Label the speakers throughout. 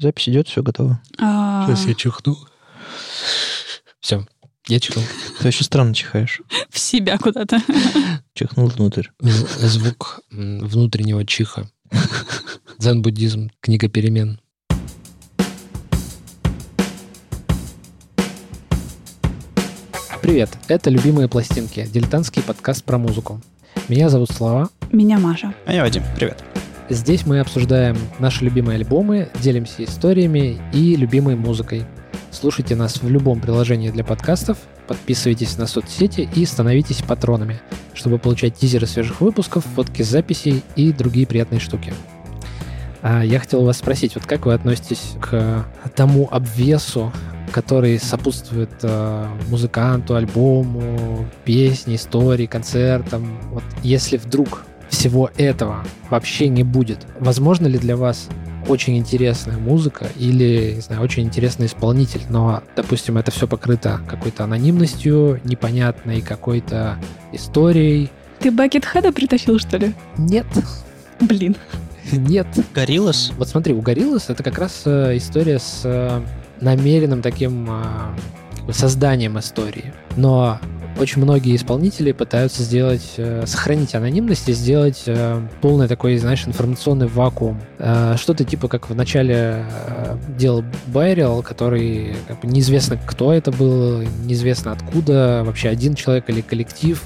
Speaker 1: Запись идет, все готово.
Speaker 2: А,
Speaker 3: Сейчас я чихну. Все, я чихнул.
Speaker 1: Ты очень странно чихаешь.
Speaker 2: В себя куда-то.
Speaker 1: Чихнул внутрь.
Speaker 3: З- Звук внутреннего чиха. Дзен-буддизм, книга перемен. Привет, это «Любимые пластинки», дилетантский подкаст про музыку. Меня зовут Слава.
Speaker 2: Меня Маша.
Speaker 1: А я Вадим, привет.
Speaker 3: Здесь мы обсуждаем наши любимые альбомы, делимся историями и любимой музыкой. Слушайте нас в любом приложении для подкастов, подписывайтесь на соцсети и становитесь патронами, чтобы получать тизеры свежих выпусков, фотки записей и другие приятные штуки. А я хотел вас спросить, вот как вы относитесь к тому обвесу, который сопутствует э, музыканту, альбому, песне, истории, концертам. Вот если вдруг всего этого вообще не будет, возможно ли для вас очень интересная музыка или, не знаю, очень интересный исполнитель, но, допустим, это все покрыто какой-то анонимностью, непонятной какой-то историей.
Speaker 2: Ты Бакетхеда притащил, что ли?
Speaker 3: Нет,
Speaker 2: Блин.
Speaker 3: нет.
Speaker 1: Гориллас?
Speaker 3: Вот смотри, у Гориллас это как раз э, история с э, намеренным таким э, созданием истории. Но очень многие исполнители пытаются сделать, э, сохранить анонимность и сделать э, полный такой, знаешь, информационный вакуум. Э, что-то типа как в начале э, делал Байрил, который как бы, неизвестно, кто это был, неизвестно откуда, вообще один человек или коллектив.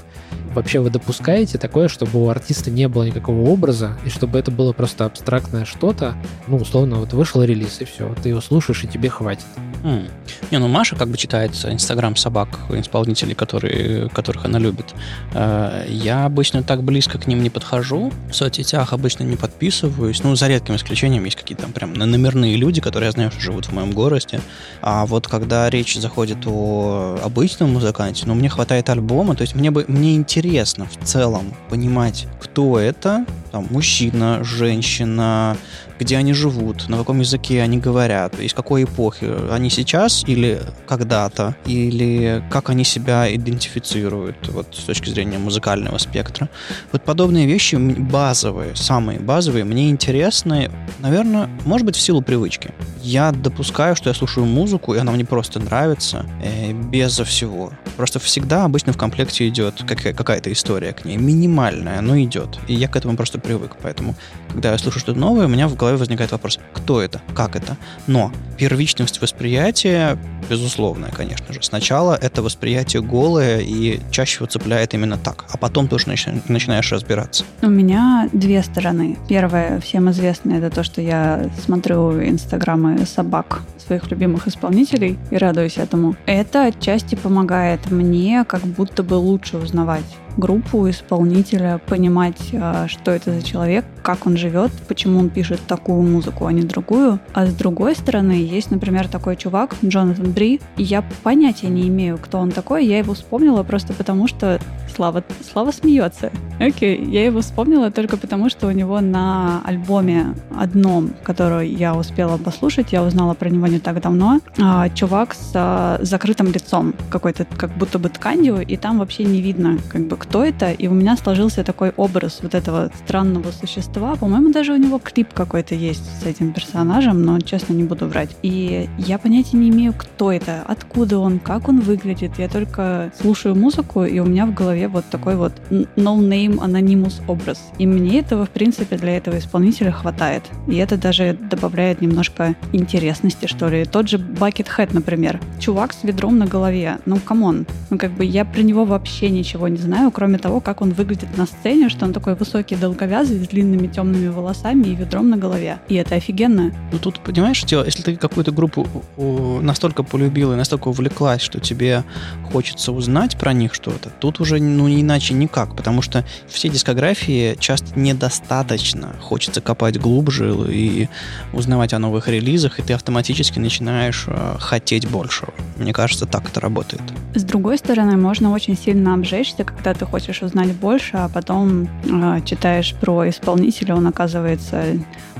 Speaker 3: Вообще вы допускаете такое, чтобы у артиста не было никакого образа, и чтобы это было просто абстрактное что-то, ну, условно, вот вышел релиз, и все, ты его слушаешь, и тебе хватит.
Speaker 4: М. Не, ну Маша как бы читает инстаграм собак, исполнителей, которые, которых она любит. Э, Я обычно так близко к ним не подхожу. В соцсетях обычно не подписываюсь. Ну, за редким исключением есть какие-то там прям номерные люди, которые я знаю, что живут в моем городе. А вот когда речь заходит о обычном музыканте, ну, мне хватает альбома, то есть мне, бы, мне интересно в целом понимать, кто это, там, мужчина, женщина, где они живут, на каком языке они говорят, из какой эпохи они сейчас или когда-то, или как они себя идентифицируют вот, с точки зрения музыкального спектра. Вот подобные вещи базовые, самые базовые, мне интересны, наверное, может быть, в силу привычки. Я допускаю, что я слушаю музыку, и она мне просто нравится, э, без всего. Просто всегда обычно в комплекте идет какая- какая-то история к ней, минимальная, но идет. И я к этому просто привык. Поэтому, когда я слушаю что-то новое, у меня в голове возникает вопрос, кто это, как это. Но первичность восприятия, безусловная, конечно же. Сначала это восприятие голое и чаще его цепляет именно так, а потом ты уже начи- начинаешь разбираться.
Speaker 2: У меня две стороны. Первая, всем известная, это то, что я смотрю инстаграмы собак своих любимых исполнителей и радуюсь этому. Это отчасти помогает мне как будто бы лучше узнавать группу исполнителя, понимать, а, что это за человек, как он живет, почему он пишет такую музыку, а не другую. А с другой стороны, есть, например, такой чувак, Джонатан Бри, и я понятия не имею, кто он такой. Я его вспомнила просто потому, что Слава, Слава смеется. Окей, я его вспомнила только потому, что у него на альбоме одном, который я успела послушать, я узнала про него не так давно, а, чувак с а, закрытым лицом, какой-то как будто бы тканью, и там вообще не видно, как бы, кто это, и у меня сложился такой образ вот этого странного существа. По-моему, даже у него клип какой-то есть с этим персонажем, но, честно, не буду врать. И я понятия не имею, кто это, откуда он, как он выглядит. Я только слушаю музыку, и у меня в голове вот такой вот no-name anonymous образ. И мне этого, в принципе, для этого исполнителя хватает. И это даже добавляет немножко интересности, что ли. Тот же Buckethead, например. Чувак с ведром на голове. Ну, come on. Ну, как бы я про него вообще ничего не знаю, кроме того, как он выглядит на сцене, что он такой высокий, долговязый, с длинными темными волосами и ведром на голове. И это офигенно.
Speaker 4: Ну тут, понимаешь, дело, если ты какую-то группу настолько полюбила и настолько увлеклась, что тебе хочется узнать про них что-то, тут уже ну иначе никак, потому что все дискографии часто недостаточно. Хочется копать глубже и узнавать о новых релизах, и ты автоматически начинаешь э, хотеть большего. Мне кажется, так это работает.
Speaker 2: С другой стороны, можно очень сильно обжечься, когда ты хочешь узнать больше, а потом э, читаешь про исполнителя, он оказывается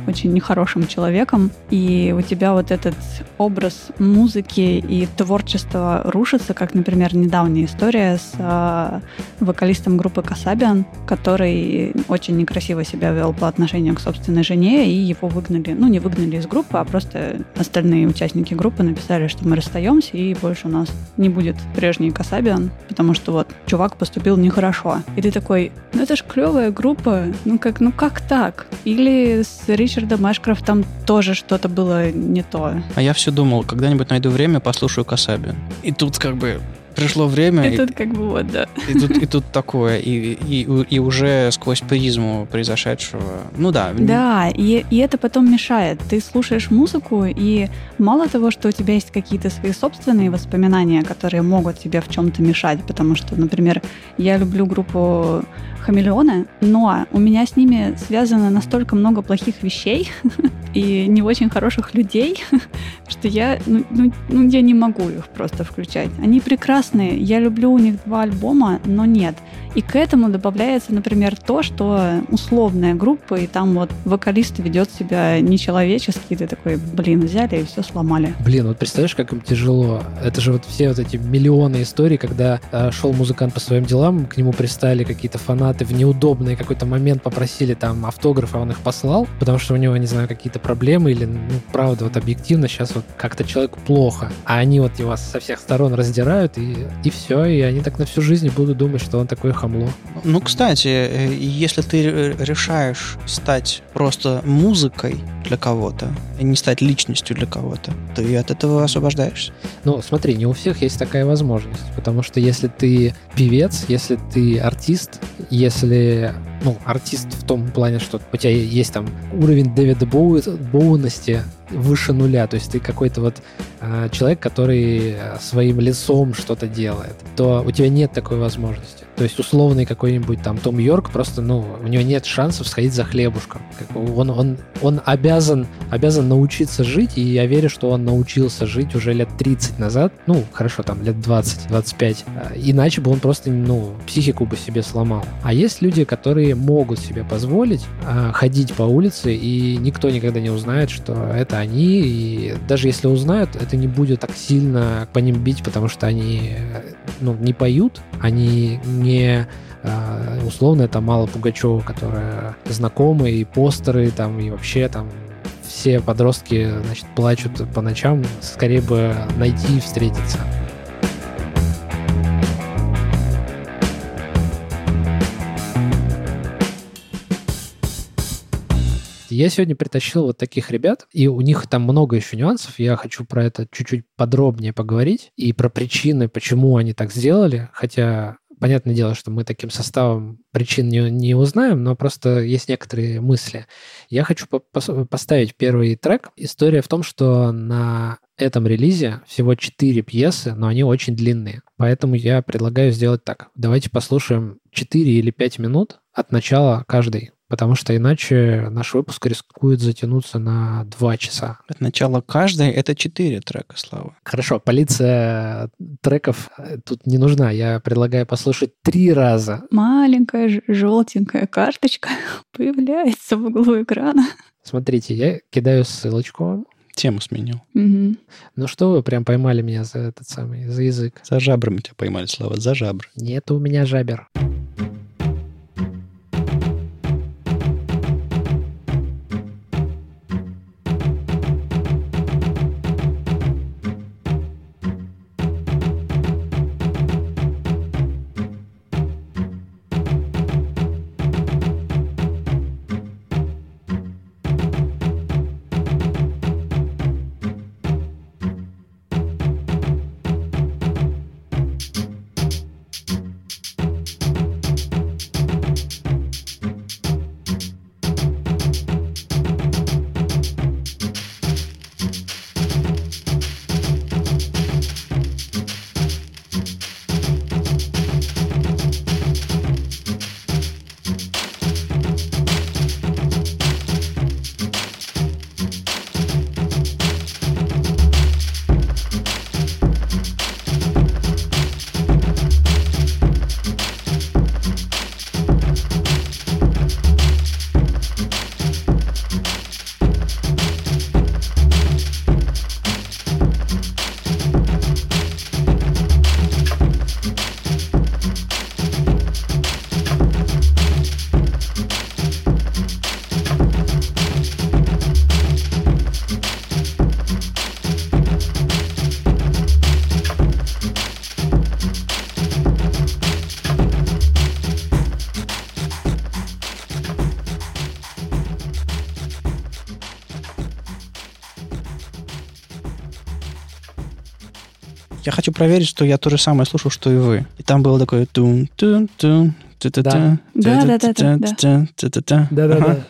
Speaker 2: очень нехорошим человеком, и у тебя вот этот образ музыки и творчества рушится, как, например, недавняя история с э, вокалистом группы Касабиан, который очень некрасиво себя вел по отношению к собственной жене, и его выгнали, ну, не выгнали из группы, а просто остальные участники группы написали, что мы расстаемся, и больше у нас не будет прежний Касабиан, потому что вот чувак поступил нехорошо. И ты такой, ну это ж клевая группа, ну как, ну как так? Или с Ричардом Эшкрафтом тоже что-то было не то.
Speaker 4: А я все думал, когда-нибудь найду время, послушаю Касабин. И тут как бы пришло время.
Speaker 2: И, и тут как бы вот, да.
Speaker 4: И тут, и тут такое, и, и, и уже сквозь призму произошедшего. Ну да.
Speaker 2: Да, и, и это потом мешает. Ты слушаешь музыку, и мало того, что у тебя есть какие-то свои собственные воспоминания, которые могут тебе в чем-то мешать, потому что, например, я люблю группу хамелеоны, но у меня с ними связано настолько много плохих вещей и не очень хороших людей, что я, ну, ну, ну, я не могу их просто включать. Они прекрасные, я люблю у них два альбома, но нет. И к этому добавляется, например, то, что условная группа, и там вот вокалист ведет себя нечеловечески, и ты такой, блин, взяли и все сломали.
Speaker 3: Блин, вот представляешь, как им тяжело. Это же вот все вот эти миллионы историй, когда э, шел музыкант по своим делам, к нему пристали какие-то фанаты в неудобный какой-то момент, попросили там автограф, а он их послал, потому что у него, не знаю, какие-то проблемы или, ну, правда, вот объективно сейчас вот как-то человеку плохо, а они вот его со всех сторон раздирают, и, и все, и они так на всю жизнь будут думать, что он такой хамло.
Speaker 4: Ну, кстати, э, если ты решаешь стать просто музыкой для кого-то, и не стать личностью для кого-то, ты от этого освобождаешься.
Speaker 3: Ну, смотри, не у всех есть такая возможность, потому что если ты певец, если ты артист, если ну, артист в том плане, что у тебя есть там уровень Дэвида Боу... Боуности, выше нуля, то есть ты какой-то вот э, человек, который своим лицом что-то делает, то у тебя нет такой возможности. То есть условный какой-нибудь там Том Йорк просто, ну, у него нет шансов сходить за хлебушком. Он, он, он обязан, обязан научиться жить, и я верю, что он научился жить уже лет 30 назад, ну, хорошо, там, лет 20-25, э, иначе бы он просто, ну, психику бы себе сломал. А есть люди, которые могут себе позволить э, ходить по улице, и никто никогда не узнает, что это они, и даже если узнают, это не будет так сильно по ним бить, потому что они ну, не поют, они не а, условно это мало Пугачева, которая знакомы, и постеры там, и вообще там все подростки, значит, плачут по ночам, скорее бы найти и встретиться. Я сегодня притащил вот таких ребят, и у них там много еще нюансов. Я хочу про это чуть-чуть подробнее поговорить и про причины, почему они так сделали. Хотя понятное дело, что мы таким составом причин не, не узнаем, но просто есть некоторые мысли. Я хочу по поставить первый трек. История в том, что на этом релизе всего 4 пьесы, но они очень длинные. Поэтому я предлагаю сделать так. Давайте послушаем 4 или 5 минут от начала каждой потому что иначе наш выпуск рискует затянуться на два часа.
Speaker 4: От начала каждой это четыре трека, Слава.
Speaker 3: Хорошо, полиция треков э, тут не нужна. Я предлагаю послушать три раза.
Speaker 2: Маленькая желтенькая карточка появляется в углу экрана.
Speaker 3: Смотрите, я кидаю ссылочку
Speaker 4: Тему сменил.
Speaker 2: Угу.
Speaker 3: Ну что вы прям поймали меня за этот самый, за язык?
Speaker 4: За жабрами тебя поймали, Слава, за жабры.
Speaker 3: Нет у меня жабер.
Speaker 4: Я хочу проверить, что я то же самое слушал, что и вы. И там было такое тун тун тун
Speaker 2: Да.
Speaker 3: Да-да-да.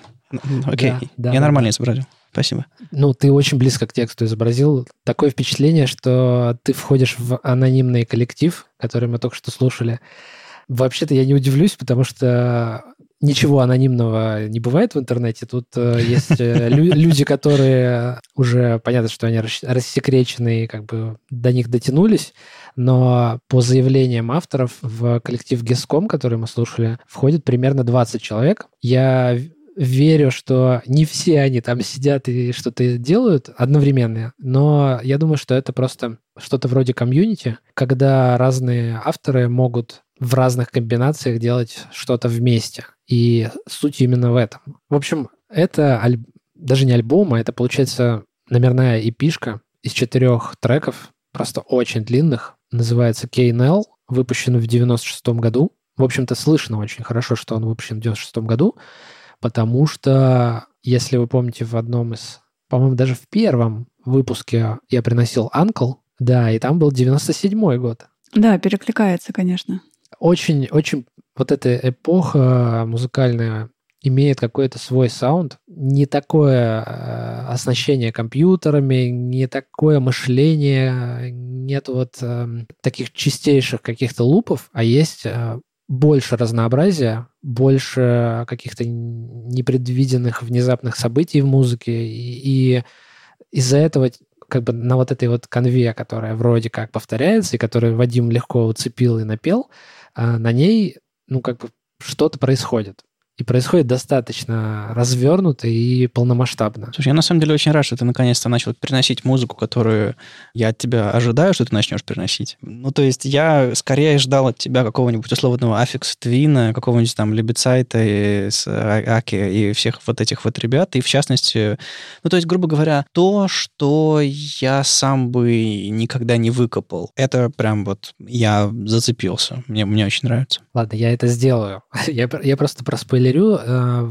Speaker 4: Окей,
Speaker 3: Да, да,
Speaker 4: я
Speaker 3: да,
Speaker 4: нормально
Speaker 3: да.
Speaker 4: изобразил. Спасибо.
Speaker 3: Ну, ты очень близко к тексту изобразил. Такое впечатление, что ты входишь в анонимный коллектив, который мы только что слушали. Вообще-то я не удивлюсь, потому что ничего анонимного не бывает в интернете. Тут э, есть э, лю- люди, которые уже понятно, что они рас- рассекречены и как бы до них дотянулись, но по заявлениям авторов в коллектив Геском, который мы слушали, входит примерно 20 человек. Я верю, что не все они там сидят и что-то делают одновременно, но я думаю, что это просто что-то вроде комьюнити, когда разные авторы могут в разных комбинациях делать что-то вместе. И суть именно в этом. В общем, это аль- даже не альбом, а это, получается, номерная эпишка из четырех треков, просто очень длинных. Называется KNL, выпущен в 96 году. В общем-то, слышно очень хорошо, что он выпущен в 96 году, потому что, если вы помните, в одном из, по-моему, даже в первом выпуске я приносил Uncle, да, и там был 97 год.
Speaker 2: Да, перекликается, конечно.
Speaker 3: Очень, очень вот эта эпоха музыкальная имеет какой-то свой саунд, не такое э, оснащение компьютерами, не такое мышление, нет вот эм, таких чистейших каких-то лупов, а есть э, больше разнообразия, больше каких-то непредвиденных внезапных событий в музыке, и, и из-за этого как бы на вот этой вот конве, которая вроде как повторяется, и которую Вадим легко уцепил и напел, а, на ней, ну, как бы что-то происходит. И происходит достаточно развернуто и полномасштабно.
Speaker 4: Слушай, я на самом деле очень рад, что ты наконец-то начал переносить музыку, которую я от тебя ожидаю, что ты начнешь переносить. Ну, то есть я скорее ждал от тебя какого-нибудь условного Аффикс Твина, какого-нибудь там Лебецайта и А- Аки и всех вот этих вот ребят. И в частности, ну, то есть, грубо говоря, то, что я сам бы никогда не выкопал. Это прям вот я зацепился. Мне, мне очень нравится.
Speaker 3: Ладно, я это сделаю. Я, я просто проспойлерю. Э,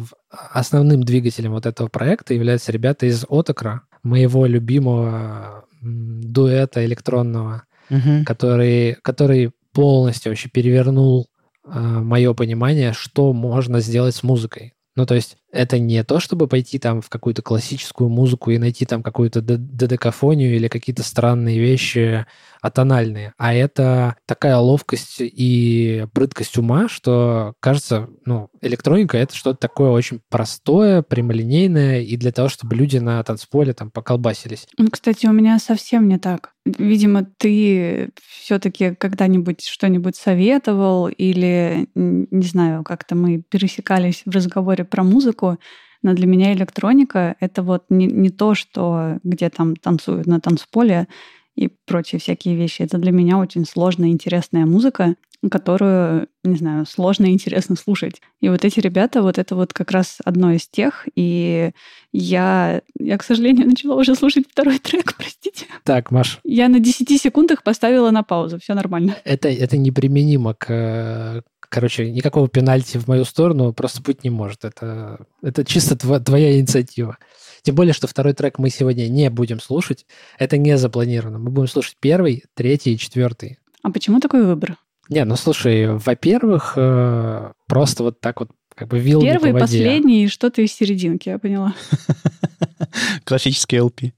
Speaker 3: Основным двигателем вот этого проекта являются ребята из Отокра, моего любимого дуэта электронного,
Speaker 4: Мгм.
Speaker 3: который, который полностью вообще перевернул мое понимание, что можно сделать с музыкой. Ну, то есть это не то, чтобы пойти там в какую-то классическую музыку и найти там какую-то д- додекафонию или какие-то странные вещи атональные, а это такая ловкость и прыткость ума, что кажется, ну, электроника — это что-то такое очень простое, прямолинейное, и для того, чтобы люди на танцполе там поколбасились.
Speaker 2: Ну, кстати, у меня совсем не так. Видимо, ты все-таки когда-нибудь что-нибудь советовал или, не знаю, как-то мы пересекались в разговоре про музыку, но для меня электроника — это вот не, не то, что где там танцуют на танцполе и прочие всякие вещи. Это для меня очень сложная, интересная музыка, которую, не знаю, сложно и интересно слушать. И вот эти ребята, вот это вот как раз одно из тех. И я, я, к сожалению, начала уже слушать второй трек, простите.
Speaker 3: Так, Маш,
Speaker 2: Я на 10 секундах поставила на паузу, все нормально.
Speaker 3: это, это неприменимо к... Короче, никакого пенальти в мою сторону просто быть не может. Это, это чисто тво- твоя инициатива. Тем более, что второй трек мы сегодня не будем слушать. Это не запланировано. Мы будем слушать первый, третий и четвертый.
Speaker 2: А почему такой выбор?
Speaker 3: Не, ну слушай, во-первых, э, просто вот так вот как бы вилами
Speaker 2: Первый,
Speaker 3: по воде.
Speaker 2: последний и что-то из серединки, я поняла.
Speaker 4: Классический LP.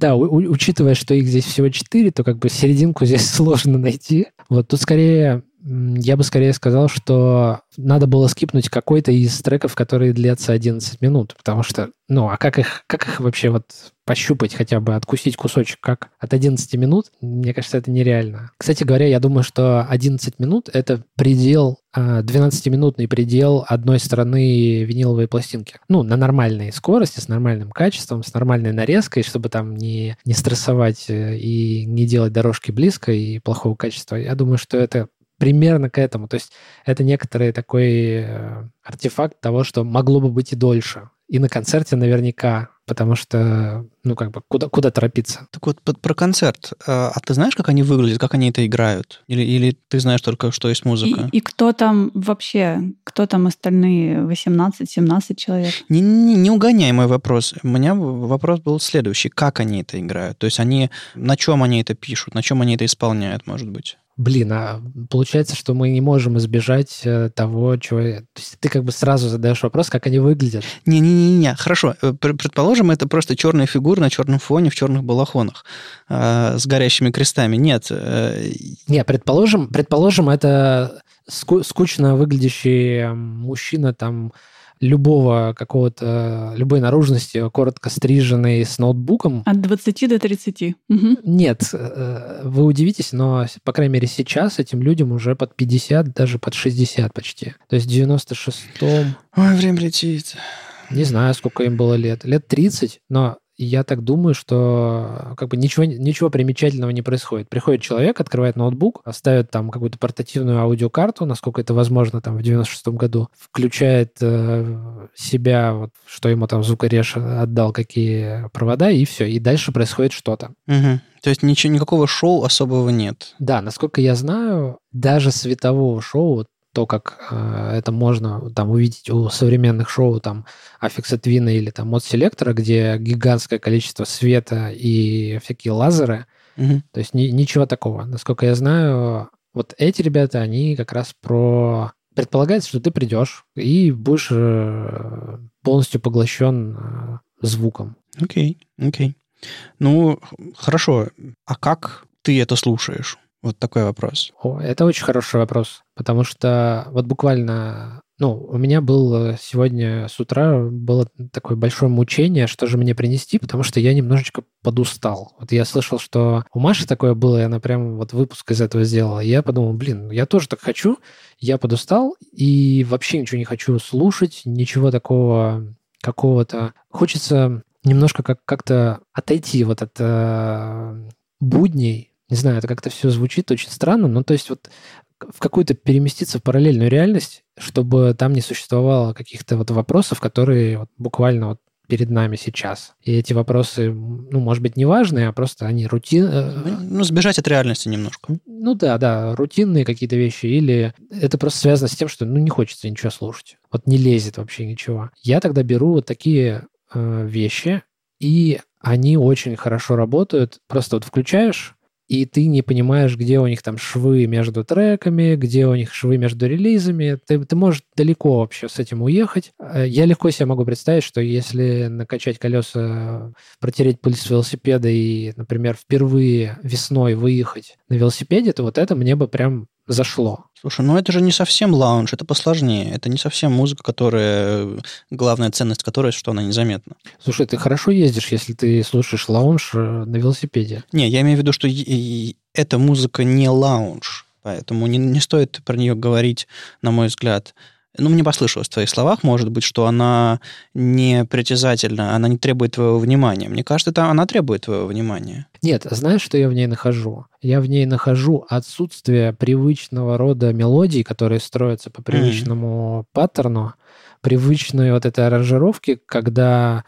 Speaker 3: Да, у- учитывая, что их здесь всего четыре, то как бы серединку здесь сложно найти. Вот тут скорее, я бы скорее сказал, что надо было скипнуть какой-то из треков, которые длятся 11 минут, потому что, ну, а как их, как их вообще вот пощупать хотя бы, откусить кусочек как от 11 минут, мне кажется, это нереально. Кстати говоря, я думаю, что 11 минут — это предел, а, 12-минутный предел одной стороны виниловой пластинки. Ну, на нормальной скорости, с нормальным качеством, с нормальной нарезкой, чтобы там не, не стрессовать э, и не делать дорожки близко и плохого качества. Я думаю, что это примерно к этому. То есть это некоторый такой э, артефакт того, что могло бы быть и дольше. И на концерте наверняка, потому что, ну, как бы, куда, куда торопиться?
Speaker 4: Так вот, под- про концерт. А а ты знаешь, как они выглядят, как они это играют? Или, или ты знаешь только, что есть музыка?
Speaker 2: И, и кто там вообще, кто там остальные 18-17 человек?
Speaker 4: Не, не, не угоняй мой вопрос. У меня вопрос был следующий. Как они это играют? То есть они... На чем они это пишут? На чем они это исполняют, может быть?
Speaker 3: Блин, а получается, что мы не можем избежать э, того, чего... То есть ты как бы сразу задаешь вопрос, как они выглядят.
Speaker 4: Не-не-не, хорошо. Э, пр- Предположим, это просто черные фигуры на черном фоне в черных балахонах э, с горящими крестами. Нет. э,
Speaker 3: Не, предположим, предположим, это ску- скучно выглядящий мужчина там любого какого-то, любой наружности, коротко стриженный с ноутбуком.
Speaker 2: От 20 до 30. Мгм.
Speaker 3: Нет, э, вы удивитесь, но, по крайней мере, сейчас этим людям уже под 50, даже под 60 почти. То есть в 96-м,
Speaker 4: Ой, время летит.
Speaker 3: не знаю, сколько им было лет, лет 30, но я так думаю, что как бы ничего, ничего примечательного не происходит. Приходит человек, открывает ноутбук, ставит там какую-то портативную аудиокарту, насколько это возможно там в 96-м году, включает э, себя, вот, что ему там звукореж отдал, какие провода, и все. И дальше происходит что-то.
Speaker 4: Мгм. То есть ничего, никакого шоу особого нет.
Speaker 3: Да, насколько я знаю, даже светового шоу, то, как э, это можно там увидеть у современных шоу там Affix Twin или там Mod Selector, где гигантское количество света и всякие лазеры,
Speaker 4: Мгм.
Speaker 3: то есть ни- ничего такого. Насколько я знаю, вот эти ребята, они как раз про... Предполагается, что ты придешь и будешь э, полностью поглощен э, звуком.
Speaker 4: Окей, окей. Ну, х- хорошо. А как ты это слушаешь? Вот такой вопрос.
Speaker 3: О, это очень хороший вопрос, потому что вот буквально, ну, у меня был сегодня с утра было такое большое мучение, что же мне принести, потому что я немножечко подустал. Вот я слышал, что у Маши такое было, и она прям вот выпуск из этого сделала. И я подумал, блин, я тоже так хочу, я подустал и вообще ничего не хочу слушать, ничего такого какого-то. Хочется немножко как- как-то отойти вот от э, будней, не знаю, это как-то все звучит очень странно, но то есть вот в какую-то переместиться в параллельную реальность, чтобы там не существовало каких-то вот вопросов, которые вот буквально вот перед нами сейчас. И эти вопросы, ну, может быть, не важные, а просто они рутин... э,
Speaker 4: Ну, сбежать от реальности немножко.
Speaker 3: Ну да, да, рутинные какие-то вещи, или это просто связано с тем, что ну не хочется ничего слушать. Вот не лезет вообще ничего. Я тогда беру вот такие э, вещи, и они очень хорошо работают. Просто вот включаешь, и ты не понимаешь, где у них там швы между треками, где у них швы между релизами. Ты, ты можешь далеко вообще с этим уехать. Э, Я легко себе могу представить, что если накачать колеса, протереть пыль с велосипеда и, например, впервые весной выехать на велосипеде, то вот это мне бы прям зашло.
Speaker 4: Слушай, ну это же не совсем лаунж, это посложнее. Это не совсем музыка, которая... Главная ценность которой, что она незаметна.
Speaker 3: Слушай, ты хорошо ездишь, если ты слушаешь лаунж э, на велосипеде.
Speaker 4: Не, я имею в виду, что эта музыка не лаунж, поэтому не, не стоит про нее говорить, на мой взгляд. Ну, мне послышалось в твоих словах, может быть, что она не притязательна, она не требует твоего внимания. Мне кажется, это она требует твоего внимания.
Speaker 3: Нет, знаешь, что я в ней нахожу? Я в ней нахожу отсутствие привычного рода мелодий, которые строятся по привычному паттерну, привычной вот этой аранжировки, когда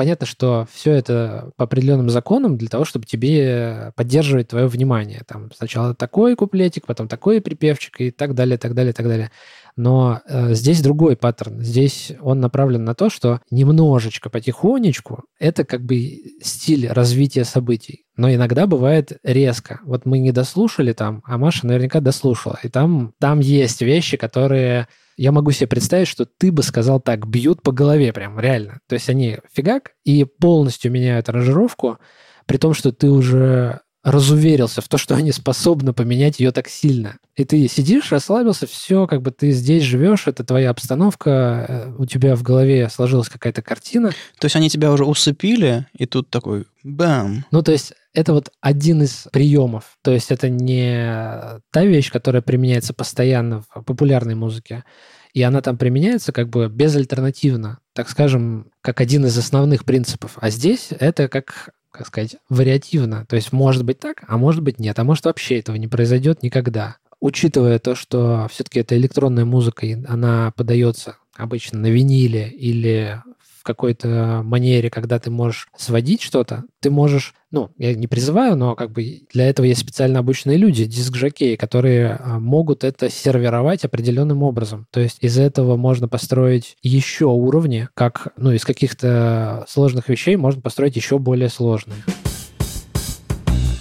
Speaker 3: понятно, что все это по определенным законам для того, чтобы тебе поддерживать твое внимание. Там сначала такой куплетик, потом такой припевчик и так далее, так далее, так далее. Но э, здесь другой паттерн. Здесь он направлен на то, что немножечко потихонечку это как бы стиль развития событий. Но иногда бывает резко. Вот мы не дослушали там, а Маша наверняка дослушала. И там, там есть вещи, которые я могу себе представить, что ты бы сказал так, бьют по голове прям, реально. То есть они фигак и полностью меняют аранжировку, при том, что ты уже разуверился в то, что они способны поменять ее так сильно. И ты сидишь, расслабился, все, как бы ты здесь живешь, это твоя обстановка, э, у тебя в голове сложилась какая-то картина.
Speaker 4: То есть они тебя уже усыпили, и тут такой бам.
Speaker 3: Ну, то есть это вот один из приемов. То есть это не та вещь, которая применяется постоянно в популярной музыке, и она там применяется как бы безальтернативно, так скажем, как один из основных принципов. А здесь это как как сказать, вариативно. То есть может быть так, а может быть нет. А может вообще этого не произойдет никогда. Учитывая то, что все-таки это электронная музыка, она подается обычно на виниле или в какой-то манере, когда ты можешь сводить что-то, ты можешь, ну, я не призываю, но как бы для этого есть специально обученные люди, диск-жокеи, которые а, могут это сервировать определенным образом. То есть из этого можно построить еще уровни, как, ну, из каких-то сложных вещей можно построить еще более сложные.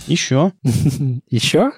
Speaker 4: Еще?
Speaker 3: Еще?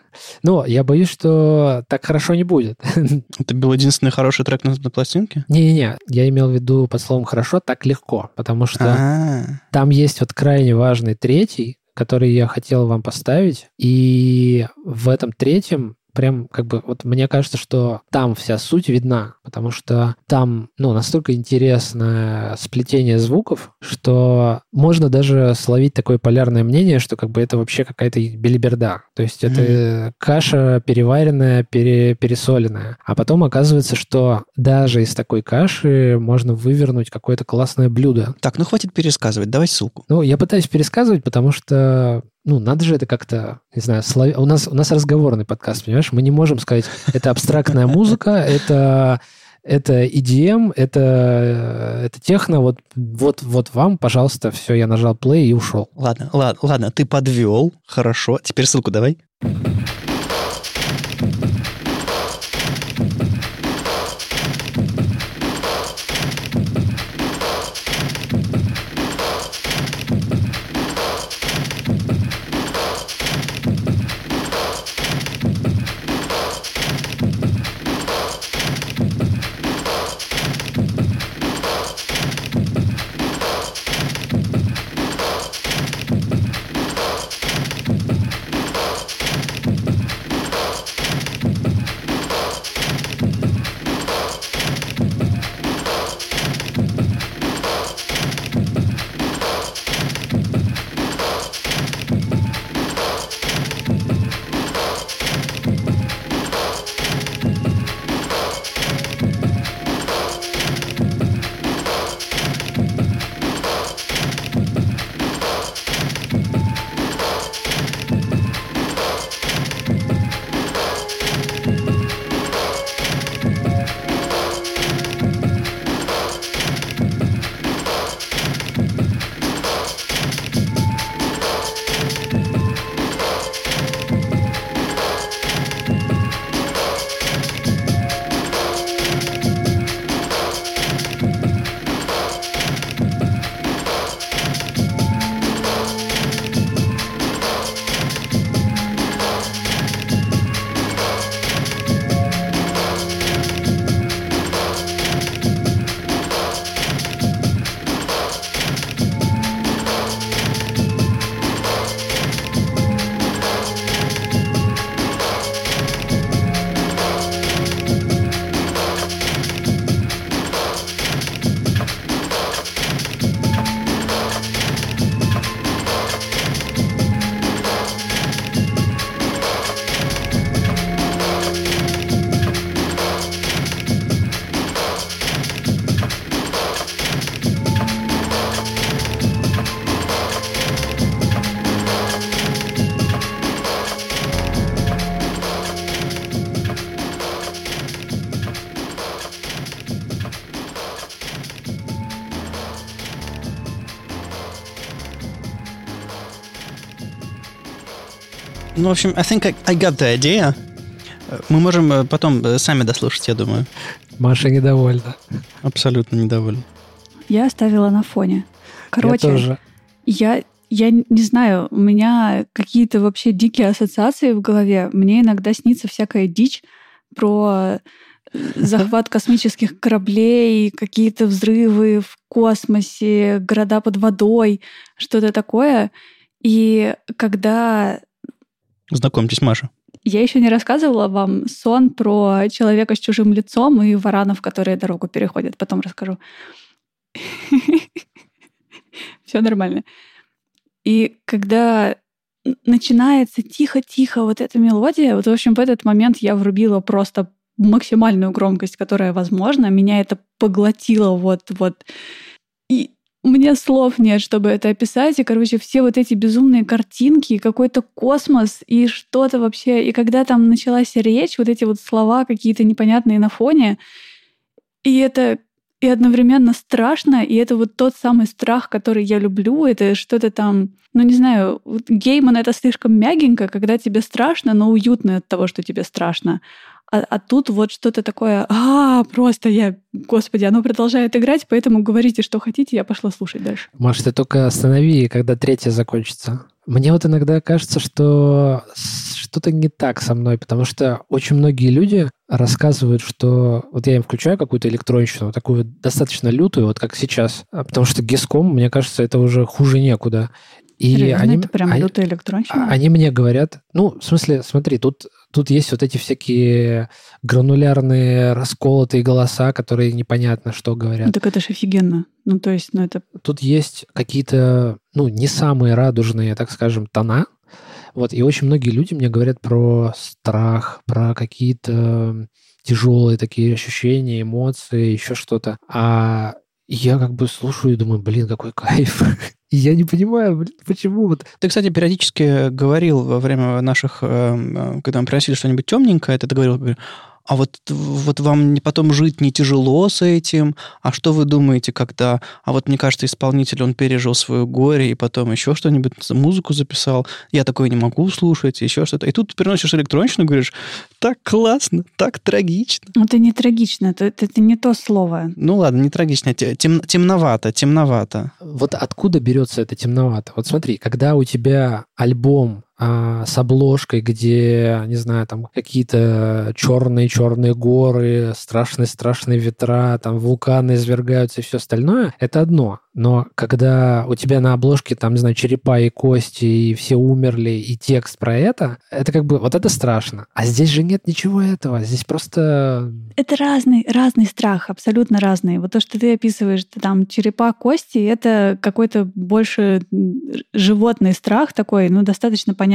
Speaker 3: Ну, я боюсь, что так хорошо не будет.
Speaker 4: Это был единственный хороший трек на, на пластинке?
Speaker 3: Не-не-не, я имел в виду под словом «хорошо» так легко, потому что
Speaker 4: А,
Speaker 3: там есть вот крайне важный третий, который я хотел вам поставить, и в этом третьем прям как бы вот мне кажется, что там вся суть видна, потому что там, ну, настолько интересное сплетение звуков, что можно даже словить такое полярное мнение, что как бы это вообще какая-то белиберда. То есть это каша переваренная, пере, пересоленная. А потом оказывается, что даже из такой каши можно вывернуть какое-то классное блюдо.
Speaker 4: Так, ну хватит пересказывать, давай ссылку.
Speaker 3: Ну, я пытаюсь пересказывать, потому что ну, надо же это как-то, не знаю, слов... у, нас, у нас разговорный подкаст, понимаешь? Мы не можем сказать, это абстрактная музыка, это, это EDM, это, это техно, вот, вот, вот вам, пожалуйста, все, я нажал play и ушел.
Speaker 4: Ладно, ладно, ладно, ты подвел, хорошо. Теперь ссылку давай. Ну, в общем, I think I, I got the idea. Мы можем э, потом э, сами дослушать, я думаю.
Speaker 3: Маша недовольна.
Speaker 4: Абсолютно недовольна.
Speaker 2: Я оставила на фоне. Короче,
Speaker 3: я тоже.
Speaker 2: я, я не знаю, у меня какие-то вообще дикие ассоциации в голове. Мне иногда снится всякая дичь про э, захват космических кораблей, какие-то взрывы в космосе, города под водой, что-то такое. И когда
Speaker 4: Знакомьтесь, Маша.
Speaker 2: я еще не рассказывала вам сон про человека с чужим лицом и варанов, которые дорогу переходят. Потом расскажу. Все нормально. И когда начинается тихо-тихо вот эта мелодия, вот, в общем, в этот момент я врубила просто максимальную громкость, которая возможна. Меня это поглотило вот-вот. И у меня слов нет, чтобы это описать. И, короче, все вот эти безумные картинки, какой-то космос, и что-то вообще. И когда там началась речь, вот эти вот слова какие-то непонятные на фоне, и это и одновременно страшно, и это вот тот самый страх, который я люблю, это что-то там, ну не знаю, Гейман это слишком мягенько, когда тебе страшно, но уютно от того, что тебе страшно. А, а тут вот что-то такое, а, просто я, господи, оно продолжает играть, поэтому говорите, что хотите, я пошла слушать дальше.
Speaker 3: Может, ты только останови, когда третья закончится. Мне вот иногда кажется, что что-то не так со мной, потому что очень многие люди рассказывают, что вот я им включаю какую-то электронщину, такую достаточно лютую, вот как сейчас, а потому что Гиском, мне кажется, это уже хуже некуда.
Speaker 2: И Серьезно, они, это прям они, лютая электронщина?
Speaker 3: Они мне говорят, ну, в смысле, смотри, тут, тут есть вот эти всякие гранулярные расколотые голоса, которые непонятно что говорят. Ну,
Speaker 2: так это же офигенно. Ну, то есть, ну, это...
Speaker 3: Тут есть какие-то, ну, не самые радужные, так скажем, тона, вот, и очень многие люди мне говорят про страх, про какие-то тяжелые такие ощущения, эмоции, еще что-то. А я как бы слушаю и думаю, блин, какой кайф. И я не понимаю, блин, почему вот...
Speaker 4: Ты, кстати, периодически говорил во время наших, э, э, когда мы приносили что-нибудь темненькое, ты говорил, а вот, вот вам потом жить не тяжело с этим, а что вы думаете, когда... А вот мне кажется, исполнитель, он пережил свое горе и потом еще что-нибудь, музыку записал, я такое не могу слушать, еще что-то. И тут ты переносишь электронщину, говоришь, так классно, так трагично.
Speaker 2: Это не трагично, это, это, это не то слово.
Speaker 4: Ну ладно, не трагично, тем, темновато, темновато.
Speaker 3: Вот откуда берется это темновато? Вот смотри, когда у тебя альбом с обложкой, где, не знаю, там какие-то черные-черные горы, страшные-страшные ветра, там вулканы извергаются и все остальное, это одно. Но когда у тебя на обложке, там, не знаю, черепа и кости, и все умерли, и текст про это, это как бы, вот это страшно. А здесь же нет ничего этого. Здесь просто...
Speaker 2: Это разный, разный страх, абсолютно разный. Вот то, что ты описываешь, там, черепа, кости, это какой-то больше животный страх такой, ну, достаточно понятный.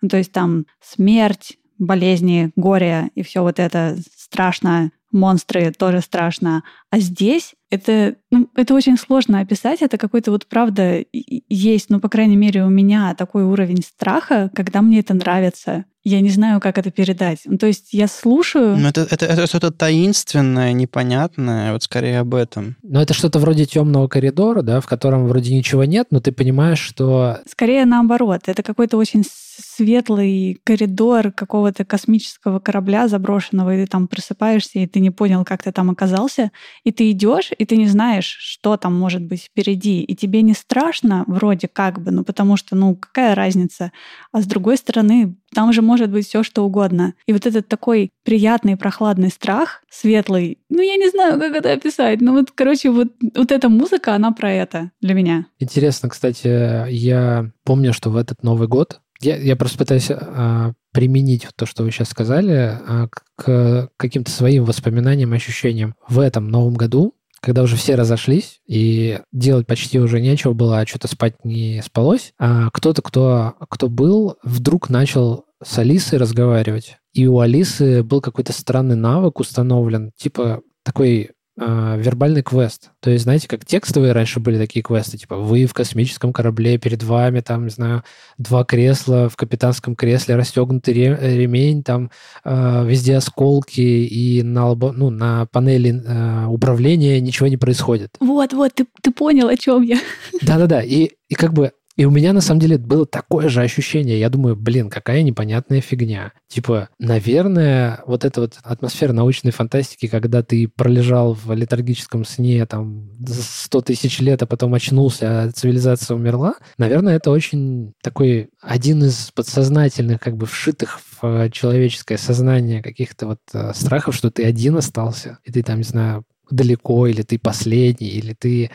Speaker 2: Ну, то есть там смерть, болезни, горе и все вот это страшно, монстры тоже страшно. А здесь это, ну, это очень сложно описать. Это какой-то вот правда есть, ну, по крайней мере, у меня такой уровень страха, когда мне это нравится. Я не знаю, как это передать. Ну, то есть я слушаю...
Speaker 4: Ну, это, это, это что-то таинственное, непонятное, вот скорее об этом.
Speaker 3: Но это что-то вроде темного коридора, да, в котором вроде ничего нет, но ты понимаешь, что...
Speaker 2: Скорее наоборот. Это какой-то очень светлый коридор какого-то космического корабля заброшенного, и ты там просыпаешься, и ты не понял, как ты там оказался, и ты идешь, и ты не знаешь, что там может быть впереди, и тебе не страшно вроде как бы, ну потому что, ну какая разница, а с другой стороны, там же может быть все что угодно. И вот этот такой приятный прохладный страх, светлый, ну я не знаю, как это описать, ну вот, короче, вот, вот эта музыка, она про это для меня.
Speaker 3: Интересно, кстати, я помню, что в этот Новый год я, я просто пытаюсь а, применить то, что вы сейчас сказали, а, к каким-то своим воспоминаниям, ощущениям. В этом новом году, когда уже все разошлись, и делать почти уже нечего было, а что-то спать не спалось, а кто-то, кто, кто был, вдруг начал с Алисой разговаривать. И у Алисы был какой-то странный навык установлен, типа такой э, вербальный квест. То есть, знаете, как текстовые раньше были такие квесты, типа вы в космическом корабле, перед вами там, не знаю, два кресла, в капитанском кресле расстегнутый ремень, там э, везде осколки, и на, лбо, ну, на панели э, управления ничего не происходит.
Speaker 2: Вот, вот, ты, ты понял, о чем я.
Speaker 3: Да-да-да, и, и как бы и у меня, на самом деле, было такое же ощущение. Я думаю, блин, какая непонятная фигня. Типа, наверное, вот эта вот атмосфера научной фантастики, когда ты пролежал в летаргическом сне там 100 тысяч лет, а потом очнулся, а цивилизация умерла, наверное, это очень такой один из подсознательных, как бы вшитых в человеческое сознание каких-то вот э, страхов, что ты один остался, и ты там, не знаю, далеко, или ты последний, или ты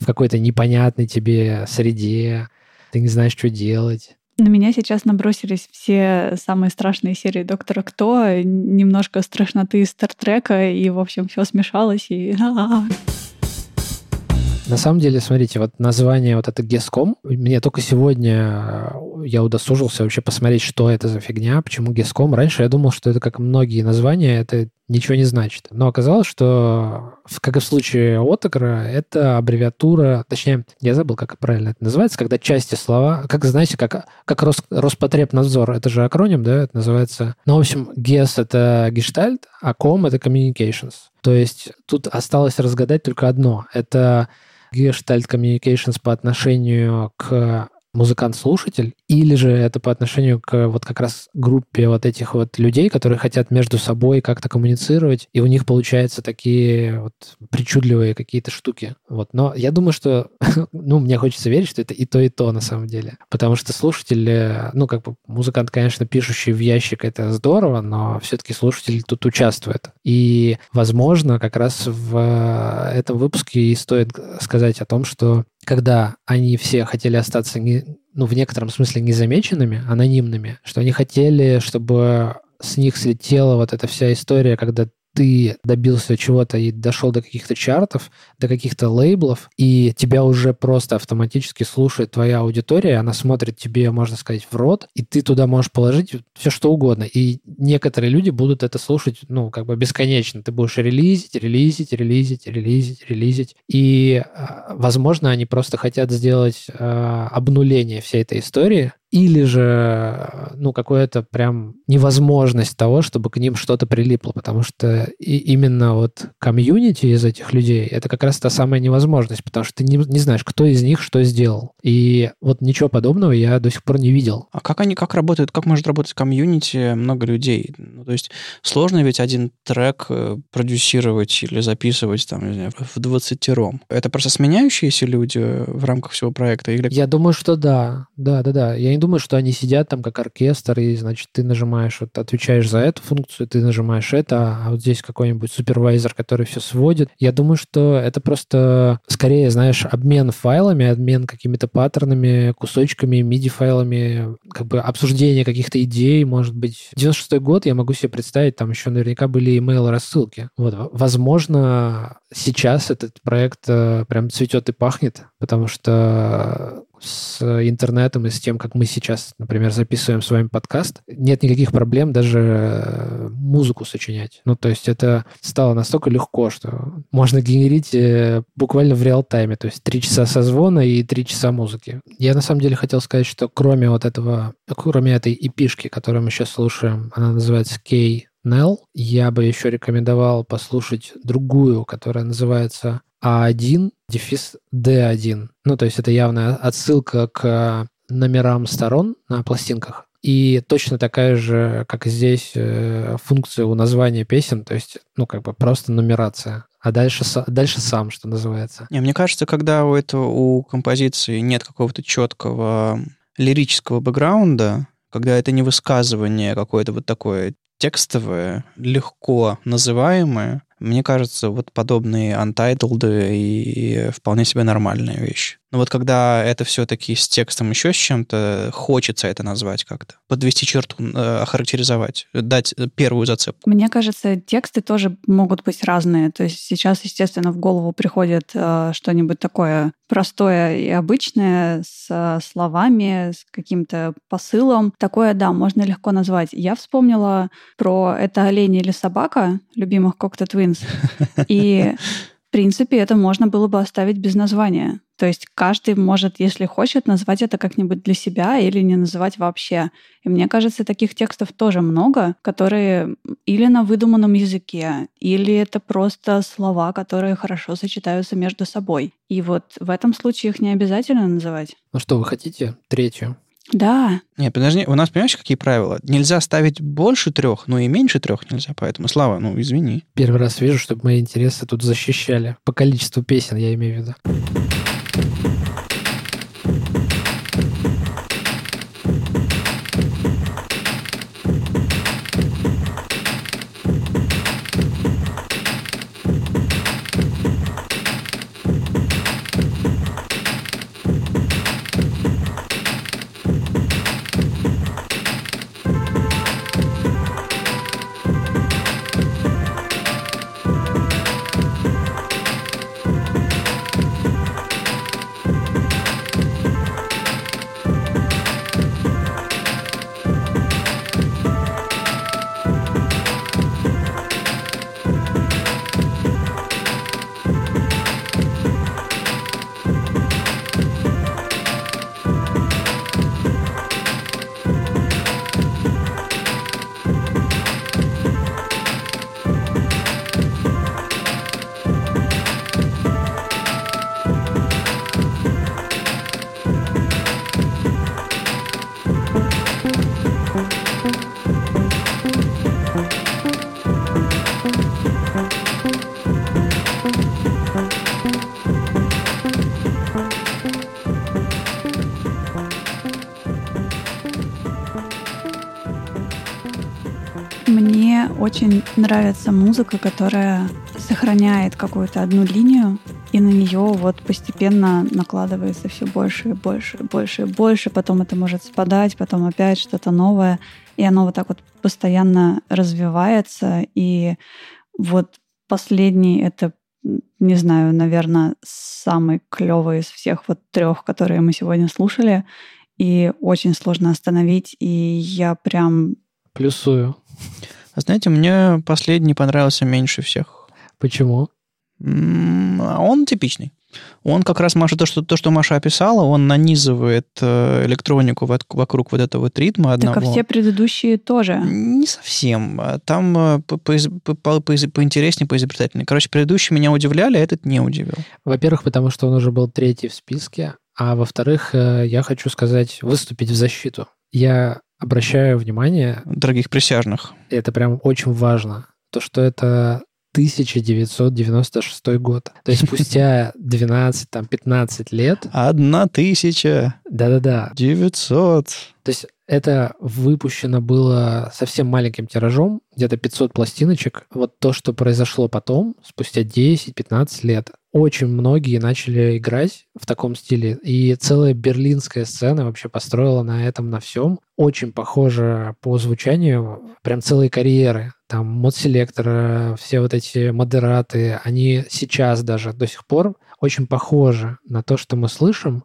Speaker 3: в какой-то непонятной тебе среде, ты не знаешь, что делать.
Speaker 2: На меня сейчас набросились все самые страшные серии Доктора Кто, немножко страшноты Стартрека, и, в общем, все смешалось, и...
Speaker 3: На самом деле, смотрите, вот название вот это GESCOM, мне только сегодня э, я удосужился вообще посмотреть, что это за фигня, почему GESCOM. Раньше я думал, что это, как многие названия, это ничего не значит. Но оказалось, что, как и в случае Отокра, это аббревиатура, точнее, я забыл, как правильно это называется, когда части слова, как, знаете, как, как Рос, Роспотребнадзор, это же акроним, да, это называется. Ну, в общем, GES — это Gestalt, а COM — это Communications. То есть тут осталось разгадать только одно. Это Gestalt Communications по отношению к музыкант-слушатель, или же это по отношению к вот как раз группе вот этих вот людей, которые хотят между собой как-то коммуницировать, и у них получаются такие вот причудливые какие-то штуки. Вот. Но я думаю, что, ну, мне хочется верить, что это и то, и то на самом деле. Потому что слушатель, э, ну, как бы музыкант, конечно, пишущий в ящик, это здорово, но все-таки слушатель тут участвует. И, возможно, как раз в э, этом выпуске и стоит сказать о том, что когда они все хотели остаться, не, ну, в некотором смысле незамеченными, анонимными, что они хотели, чтобы с них слетела вот эта вся история, когда ты добился чего-то и дошел до каких-то чартов, до каких-то лейблов, и тебя уже просто автоматически слушает твоя аудитория, она смотрит тебе, можно сказать, в рот, и ты туда можешь положить все что угодно. И некоторые люди будут это слушать, ну, как бы бесконечно. Ты будешь релизить, релизить, релизить, релизить, релизить. И, а, возможно, они просто хотят сделать э, обнуление всей этой истории, или же, ну, какое-то прям невозможность того, чтобы к ним что-то прилипло, потому что и именно вот комьюнити из этих людей, это как раз та самая невозможность, потому что ты не, не знаешь, кто из них что сделал. И вот ничего подобного я до сих пор не видел.
Speaker 4: А как они, как работают, как может работать комьюнити много людей? Ну, то есть сложно ведь один трек э, продюсировать или записывать там, не знаю, в 20 ром. Это просто сменяющиеся люди в рамках всего проекта? Или...
Speaker 3: Я думаю, что да. Да, да, да. Я не думаю, что они сидят там как оркестр, и, значит, ты нажимаешь, вот отвечаешь за эту функцию, ты нажимаешь это, а вот здесь какой-нибудь супервайзер, который все сводит. Я думаю, что это просто скорее, знаешь, обмен файлами, обмен какими-то паттернами, кусочками, MIDI-файлами, как бы обсуждение каких-то идей, может быть. 96-й год, я могу себе представить, там еще наверняка были email-рассылки. Вот, возможно, сейчас этот проект э, прям цветет и пахнет, потому что с интернетом и с тем, как мы сейчас, например, записываем с вами подкаст, нет никаких проблем даже э, музыку сочинять. Ну, то есть это стало настолько легко, что можно генерить э, буквально в реал-тайме, то есть три часа созвона и три часа музыки. Я на самом деле хотел сказать, что кроме вот этого, кроме этой эпишки, которую мы сейчас слушаем, она называется K Nell, я бы еще рекомендовал послушать другую, которая называется а1 дефис D1. Ну, то есть это явная отсылка к номерам сторон на пластинках. И точно такая же, как и здесь, э, функция у названия песен, то есть, ну, как бы просто нумерация. А дальше, дальше сам, что называется.
Speaker 4: Не, мне кажется, когда у этого у композиции нет какого-то четкого лирического бэкграунда, когда это не высказывание какое-то вот такое текстовое, легко называемое, мне кажется, вот подобные untitled и вполне себе нормальная вещь. Но вот когда это все-таки с текстом еще с чем-то, хочется это назвать как-то. Подвести черту, э, охарактеризовать, дать первую зацепку.
Speaker 2: Мне кажется, тексты тоже могут быть разные. То есть сейчас, естественно, в голову приходит э, что-нибудь такое простое и обычное, с э, словами, с каким-то посылом. Такое, да, можно легко назвать. Я вспомнила про «Это олень или собака» любимых Cocteau Twins. И принципе, это можно было бы оставить без названия. То есть каждый может, если хочет, назвать это как-нибудь для себя или не называть вообще. И мне кажется, таких текстов тоже много, которые или на выдуманном языке, или это просто слова, которые хорошо сочетаются между собой. И вот в этом случае их не обязательно называть.
Speaker 3: Ну что, вы хотите третью?
Speaker 2: Да.
Speaker 4: Не, подожди, у нас, понимаешь, какие правила? Нельзя ставить больше трех, но и меньше трех нельзя, поэтому, Слава, ну, извини.
Speaker 3: Первый раз вижу, чтобы мои интересы тут защищали. По количеству песен, я имею в виду.
Speaker 2: Очень нравится музыка, которая сохраняет какую-то одну линию, и на нее вот постепенно накладывается все больше и больше и больше и больше. Потом это может спадать, потом опять что-то новое. И оно вот так вот постоянно развивается. И вот последний это не знаю, наверное, самый клевый из всех вот трех, которые мы сегодня слушали. И очень сложно остановить. И я прям...
Speaker 3: Плюсую.
Speaker 4: Знаете, мне последний понравился меньше всех.
Speaker 3: Почему?
Speaker 4: А он типичный. Он как раз, Маша, то, что, то, что Маша описала, он нанизывает э, электронику вокруг вот этого вот ритма одного.
Speaker 2: Так, а все предыдущие тоже?
Speaker 4: Не совсем. Там э, по, по, по, по, поинтереснее, поизобретательнее. Короче, предыдущие меня удивляли, а этот не удивил.
Speaker 3: Во-первых, потому что он уже был третий в списке, а во-вторых, э, я хочу сказать, выступить в защиту. Я обращаю внимание...
Speaker 4: Дорогих присяжных.
Speaker 3: Это прям очень важно. То, что это 1996 год. То есть спустя 12, там, 15 лет...
Speaker 4: Одна тысяча.
Speaker 3: Да-да-да.
Speaker 4: 900.
Speaker 3: То есть это выпущено было совсем маленьким тиражом, где-то 500 пластиночек. Вот то, что произошло потом, спустя 10-15 лет, очень многие начали играть в таком стиле. И целая берлинская сцена вообще построила на этом, на всем. Очень похоже по звучанию, прям целые карьеры. Там мод-селектор, все вот эти модераты, они сейчас даже до сих пор очень похожи на то, что мы слышим,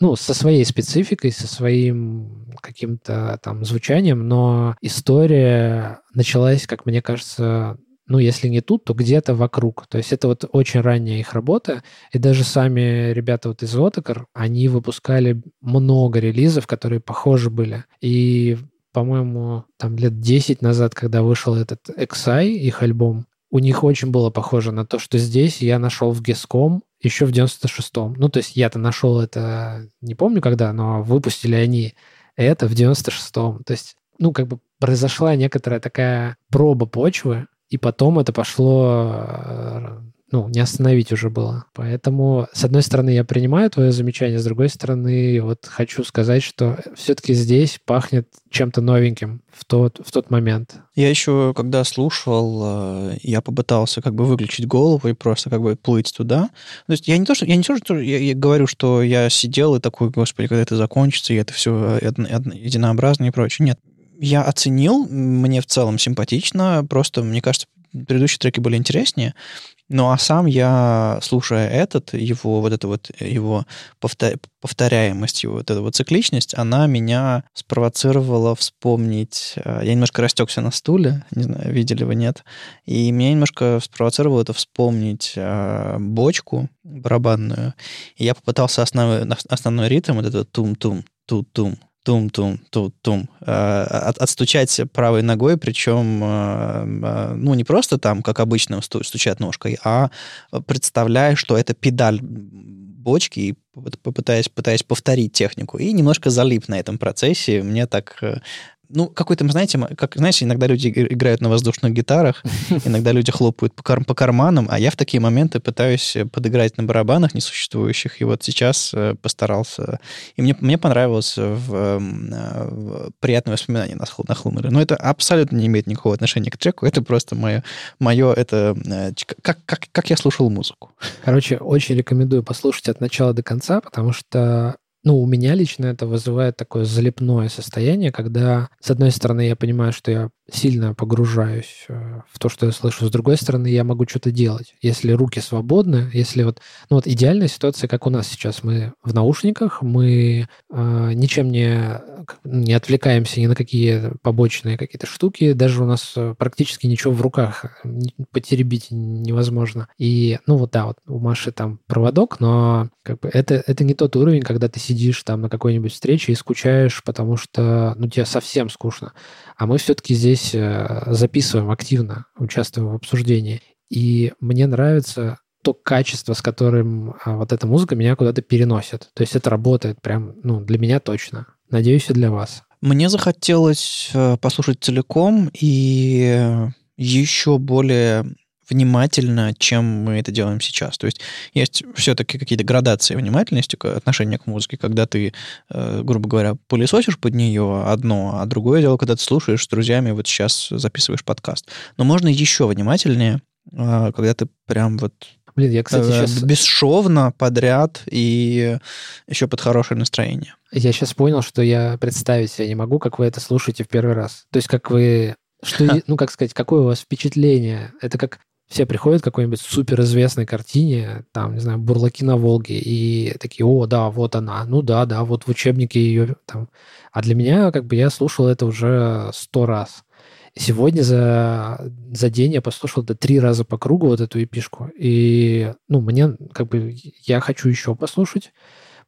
Speaker 3: ну, со своей спецификой, со своим каким-то там звучанием, но история началась, как мне кажется, ну, если не тут, то где-то вокруг. То есть это вот очень ранняя их работа, и даже сами ребята вот из Otacor, они выпускали много релизов, которые похожи были. И, по-моему, там лет 10 назад, когда вышел этот XI, их альбом, у них очень было похоже на то, что здесь я нашел в Геском еще в 96-м. Ну, то есть я-то нашел это, не помню когда, но выпустили они это в 96-м. То есть, ну, как бы произошла некоторая такая проба почвы, и потом это пошло, э, ну, не остановить уже было. Поэтому, с одной стороны, я принимаю твое замечание, с другой стороны, вот хочу сказать, что все-таки здесь пахнет чем-то новеньким в тот, в тот момент.
Speaker 4: Я еще, когда слушал, э, я попытался как бы выключить голову и просто как бы плыть туда. То есть я не то, что я не то, что я, я говорю, что я сидел и такой, господи, когда это закончится, и это все единообразно и прочее. Нет, я оценил, мне в целом симпатично, просто, мне кажется, предыдущие треки были интереснее. Ну, а сам я, слушая этот, его вот это вот, его повторяемость, его вот эта вот цикличность, она меня спровоцировала вспомнить... Э, я немножко растекся на стуле, не знаю, видели вы, нет. И меня немножко спровоцировало это вспомнить э, бочку барабанную. И я попытался основной, основной ритм, вот этот тум-тум, ту-тум, тум-тум-тум-тум, э, отстучать правой ногой, причем, э, э, ну, не просто там, как обычно, стучать ножкой, а представляя, что это педаль бочки, и попытаясь, пытаясь повторить технику. И немножко залип на этом процессе. Мне так ну, какой-то, знаете, как, знаете, иногда люди играют на воздушных гитарах, иногда люди хлопают по, кар по карманам, а я в такие моменты пытаюсь подыграть на барабанах несуществующих, и вот сейчас э, постарался. И мне, мне понравилось в, эм, э, в приятные воспоминания нахлынули. Но это абсолютно не имеет никакого отношения к треку, это просто мое, мое это, э, как, как, как я слушал музыку.
Speaker 3: Короче, очень рекомендую послушать от начала до конца, потому что ну, у меня лично это вызывает такое залипное состояние, когда, с одной стороны, я понимаю, что я сильно погружаюсь э, в то, что я слышу. С другой стороны, я могу что-то делать. Если руки свободны, если вот... Ну вот идеальная ситуация, как у нас сейчас. Мы в наушниках, мы э, ничем не, не отвлекаемся ни на какие побочные какие-то штуки. Даже у нас э, практически ничего в руках потеребить невозможно. И, ну вот да, вот у Маши там проводок, но как бы это, это не тот уровень, когда ты сидишь там на какой-нибудь встрече и скучаешь, потому что, ну, тебе совсем скучно. А мы все-таки здесь э, записываем активно, участвуем в обсуждении. И мне нравится то качество, с которым а, вот эта музыка меня куда-то переносит. То есть это работает прям, ну, для меня точно. Надеюсь, и для вас.
Speaker 4: Мне захотелось э, послушать целиком и еще более внимательно, чем мы это делаем сейчас. То есть есть все-таки какие-то градации внимательности, отношения к музыке, когда ты, э, грубо говоря, пылесосишь под нее одно, а другое дело, когда ты слушаешь с друзьями, вот сейчас записываешь подкаст. Но можно еще внимательнее, э, когда ты прям вот
Speaker 3: Блин, я, кстати, сейчас...
Speaker 4: Э, бесшовно, подряд и еще под хорошее настроение.
Speaker 3: Я сейчас понял, что я представить себе не могу, как вы это слушаете в первый раз. То есть как вы... Что, ну, как сказать, какое у вас впечатление? Это как все приходят к какой-нибудь суперизвестной картине, там, не знаю, «Бурлаки на Волге», и такие, о, да, вот она, ну да, да, вот в учебнике ее там. А для меня, как бы, я слушал это уже сто раз. Сегодня за, за день я послушал это три раза по кругу, вот эту эпишку. И, ну, мне, как бы, я хочу еще послушать,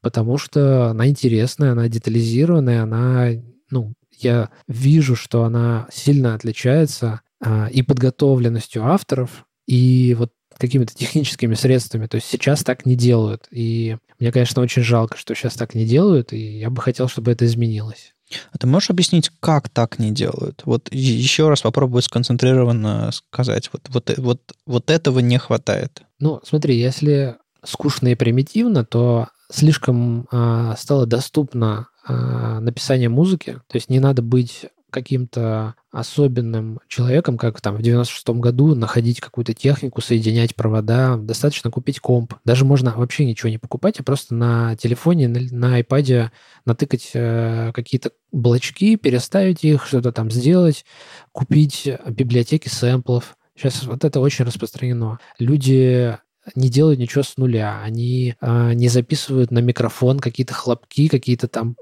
Speaker 3: потому что она интересная, она детализированная, она, ну, я вижу, что она сильно отличается а, и подготовленностью авторов, и вот какими-то техническими средствами. То есть сейчас так не делают. И мне, конечно, очень жалко, что сейчас так не делают, и я бы хотел, чтобы это изменилось.
Speaker 4: А ты можешь объяснить, как так не делают? Вот еще раз попробую сконцентрированно сказать. Вот, вот, вот, вот этого не хватает.
Speaker 3: Ну, смотри, если скучно и примитивно, то слишком э, стало доступно э, написание музыки. То есть не надо быть каким-то особенным человеком, как там в 96-м году, находить какую-то технику, соединять провода. Достаточно купить комп. Даже можно вообще ничего не покупать, а просто на телефоне, на, на iPad натыкать э, какие-то блочки, переставить их, что-то там сделать, купить библиотеки сэмплов. Сейчас вот это очень распространено. Люди не делают ничего с нуля, они э, не записывают на микрофон какие-то хлопки, какие-то там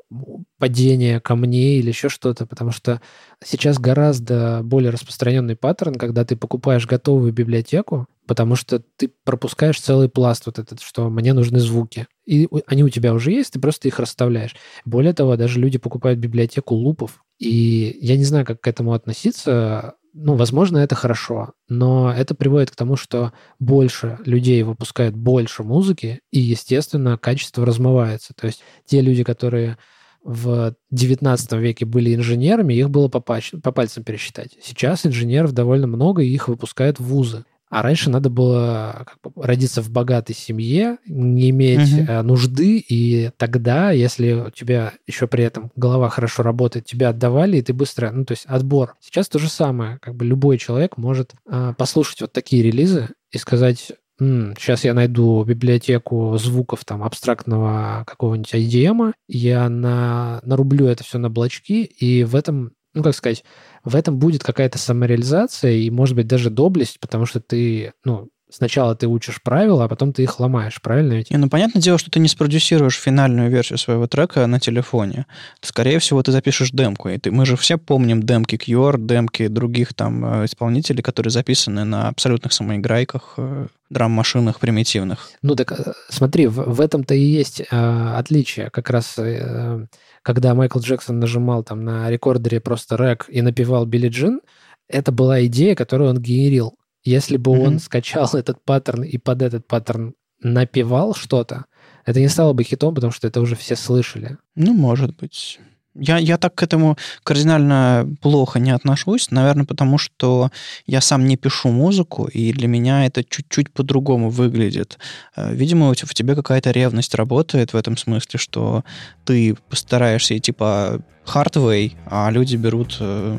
Speaker 3: падения камней или еще что-то, потому что сейчас гораздо более распространенный паттерн, когда ты покупаешь готовую библиотеку, потому что ты пропускаешь целый пласт вот этот, что мне нужны звуки. И они у тебя уже есть, ты просто их расставляешь. Более того, даже люди покупают библиотеку лупов, и я не знаю, как к этому относиться, ну, возможно, это хорошо, но это приводит к тому, что больше людей выпускают больше музыки, и, естественно, качество размывается. То есть те люди, которые в 19 веке были инженерами, их было по, пальцам, по пальцам пересчитать. Сейчас инженеров довольно много, и их выпускают в вузы. А раньше надо было как бы, родиться в богатой семье, не иметь угу. нужды, и тогда, если у тебя еще при этом голова хорошо работает, тебя отдавали, и ты быстро, ну, то есть отбор. Сейчас то же самое, как бы любой человек может э, послушать вот такие релизы и сказать, сейчас я найду библиотеку звуков там абстрактного какого-нибудь IDM, я на, нарублю это все на блочки, и в этом, ну, как сказать, в этом будет какая-то самореализация и, может быть, даже доблесть, потому что ты, ну, сначала ты учишь правила, а потом ты их ломаешь, правильно ведь?
Speaker 4: Не, ну, понятное дело, что ты не спродюсируешь финальную версию своего трека на телефоне. Скорее всего, ты запишешь демку. И ты, мы же все помним демки QR, демки других там э, исполнителей, которые записаны на абсолютных самоиграйках, э, драм-машинах примитивных.
Speaker 3: Ну так э, смотри, в, в этом-то и есть э, отличие. Как раз э, когда Майкл Джексон нажимал там на рекордере просто рэк и напевал Билли Джин, это была идея, которую он генерил. Если бы mm-hmm. он скачал этот паттерн и под этот паттерн напевал что-то, это не стало бы хитом, потому что это уже все слышали.
Speaker 4: Ну, может быть. Я, я так к этому кардинально плохо не отношусь, наверное, потому что я сам не пишу музыку, и для меня это чуть-чуть по-другому выглядит. Э, видимо, у тебя какая-то ревность работает в этом смысле, что ты постараешься идти по hardway, а люди берут э,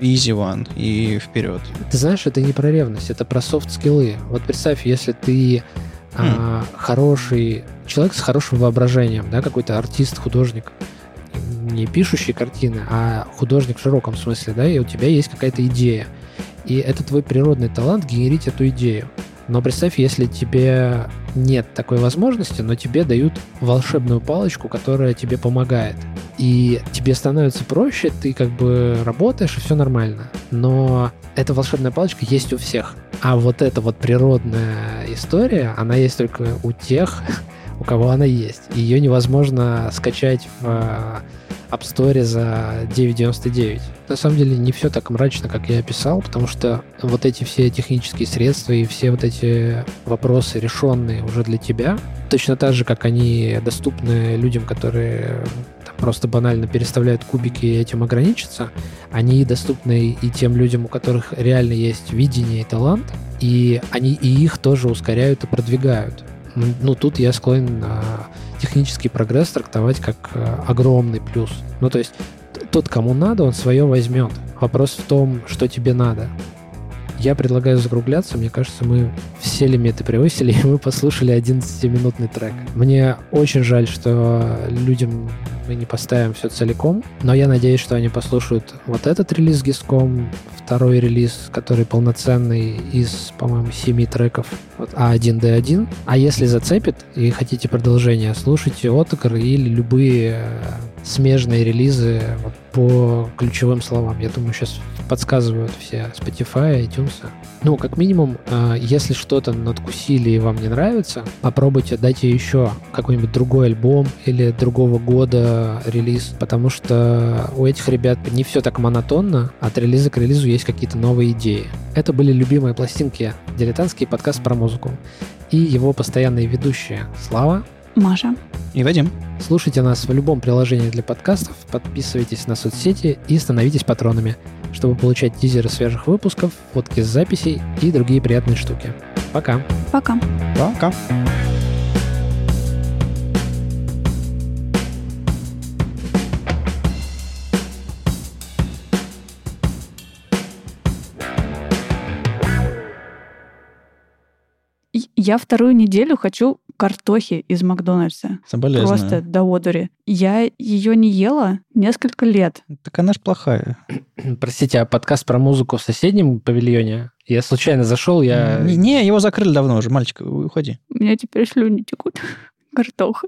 Speaker 4: easy one и вперед.
Speaker 3: Ты знаешь, это не про ревность, это про софт-скиллы. Вот представь, если ты а, хм. хороший человек с хорошим воображением, да, какой-то артист, художник, не пишущий картины, а художник в широком смысле, да, и у тебя есть какая-то идея. И это твой природный талант генерить эту идею. Но представь, если тебе нет такой возможности, но тебе дают волшебную палочку, которая тебе помогает. И тебе становится проще, ты как бы работаешь, и все нормально. Но эта волшебная палочка есть у всех. А вот эта вот природная история, она есть только у тех, у кого она есть. Ее невозможно скачать в э, App Store за 9.99. На самом деле не все так мрачно, как я описал, потому что вот эти все технические средства и все вот эти вопросы решенные уже для тебя, точно так же, как они доступны людям, которые просто банально переставляют кубики и этим ограничатся, они доступны и тем людям, у которых реально есть видение и талант, и они и их тоже ускоряют и продвигают. Ну, тут я склонен технический прогресс трактовать как э, огромный плюс. Ну, то есть тот, кому надо, он свое возьмет. Вопрос в том, что тебе надо. Я предлагаю закругляться. Мне кажется, мы все лимиты превысили, и мы послушали 11-минутный трек. Мне очень жаль, что людям мы не поставим все целиком, но я надеюсь, что они послушают вот этот релиз Гиском, второй релиз, который полноценный из, по-моему, семи треков, вот А1D1. А если зацепит и хотите продолжение, слушайте Отокар или любые э, смежные релизы вот, по ключевым словам. Я думаю, сейчас подсказывают все Spotify, iTunes. Ну, как минимум, э, если что-то надкусили и вам не нравится, попробуйте, дайте еще какой-нибудь другой альбом или другого года релиз, потому что у этих ребят не все так монотонно, от релиза к релизу есть какие-то новые идеи. Это были любимые пластинки, дилетантский подкаст про музыку. И его постоянные ведущие Слава,
Speaker 2: Маша
Speaker 1: и Вадим.
Speaker 3: Слушайте нас в любом приложении для подкастов, подписывайтесь на соцсети и становитесь патронами, чтобы получать тизеры свежих выпусков, фотки с записей и другие приятные штуки. Пока.
Speaker 2: Пока.
Speaker 1: Пока.
Speaker 2: Я вторую неделю хочу картохи из Макдональдса.
Speaker 1: Соболезную.
Speaker 2: Просто до одури. Я ее не ела несколько лет.
Speaker 1: Так она ж плохая.
Speaker 3: Простите, а подкаст про музыку в соседнем павильоне? Я случайно зашел, я...
Speaker 1: Не, не, его закрыли давно уже. Мальчик, уходи.
Speaker 2: У меня теперь слюни текут. Картоха.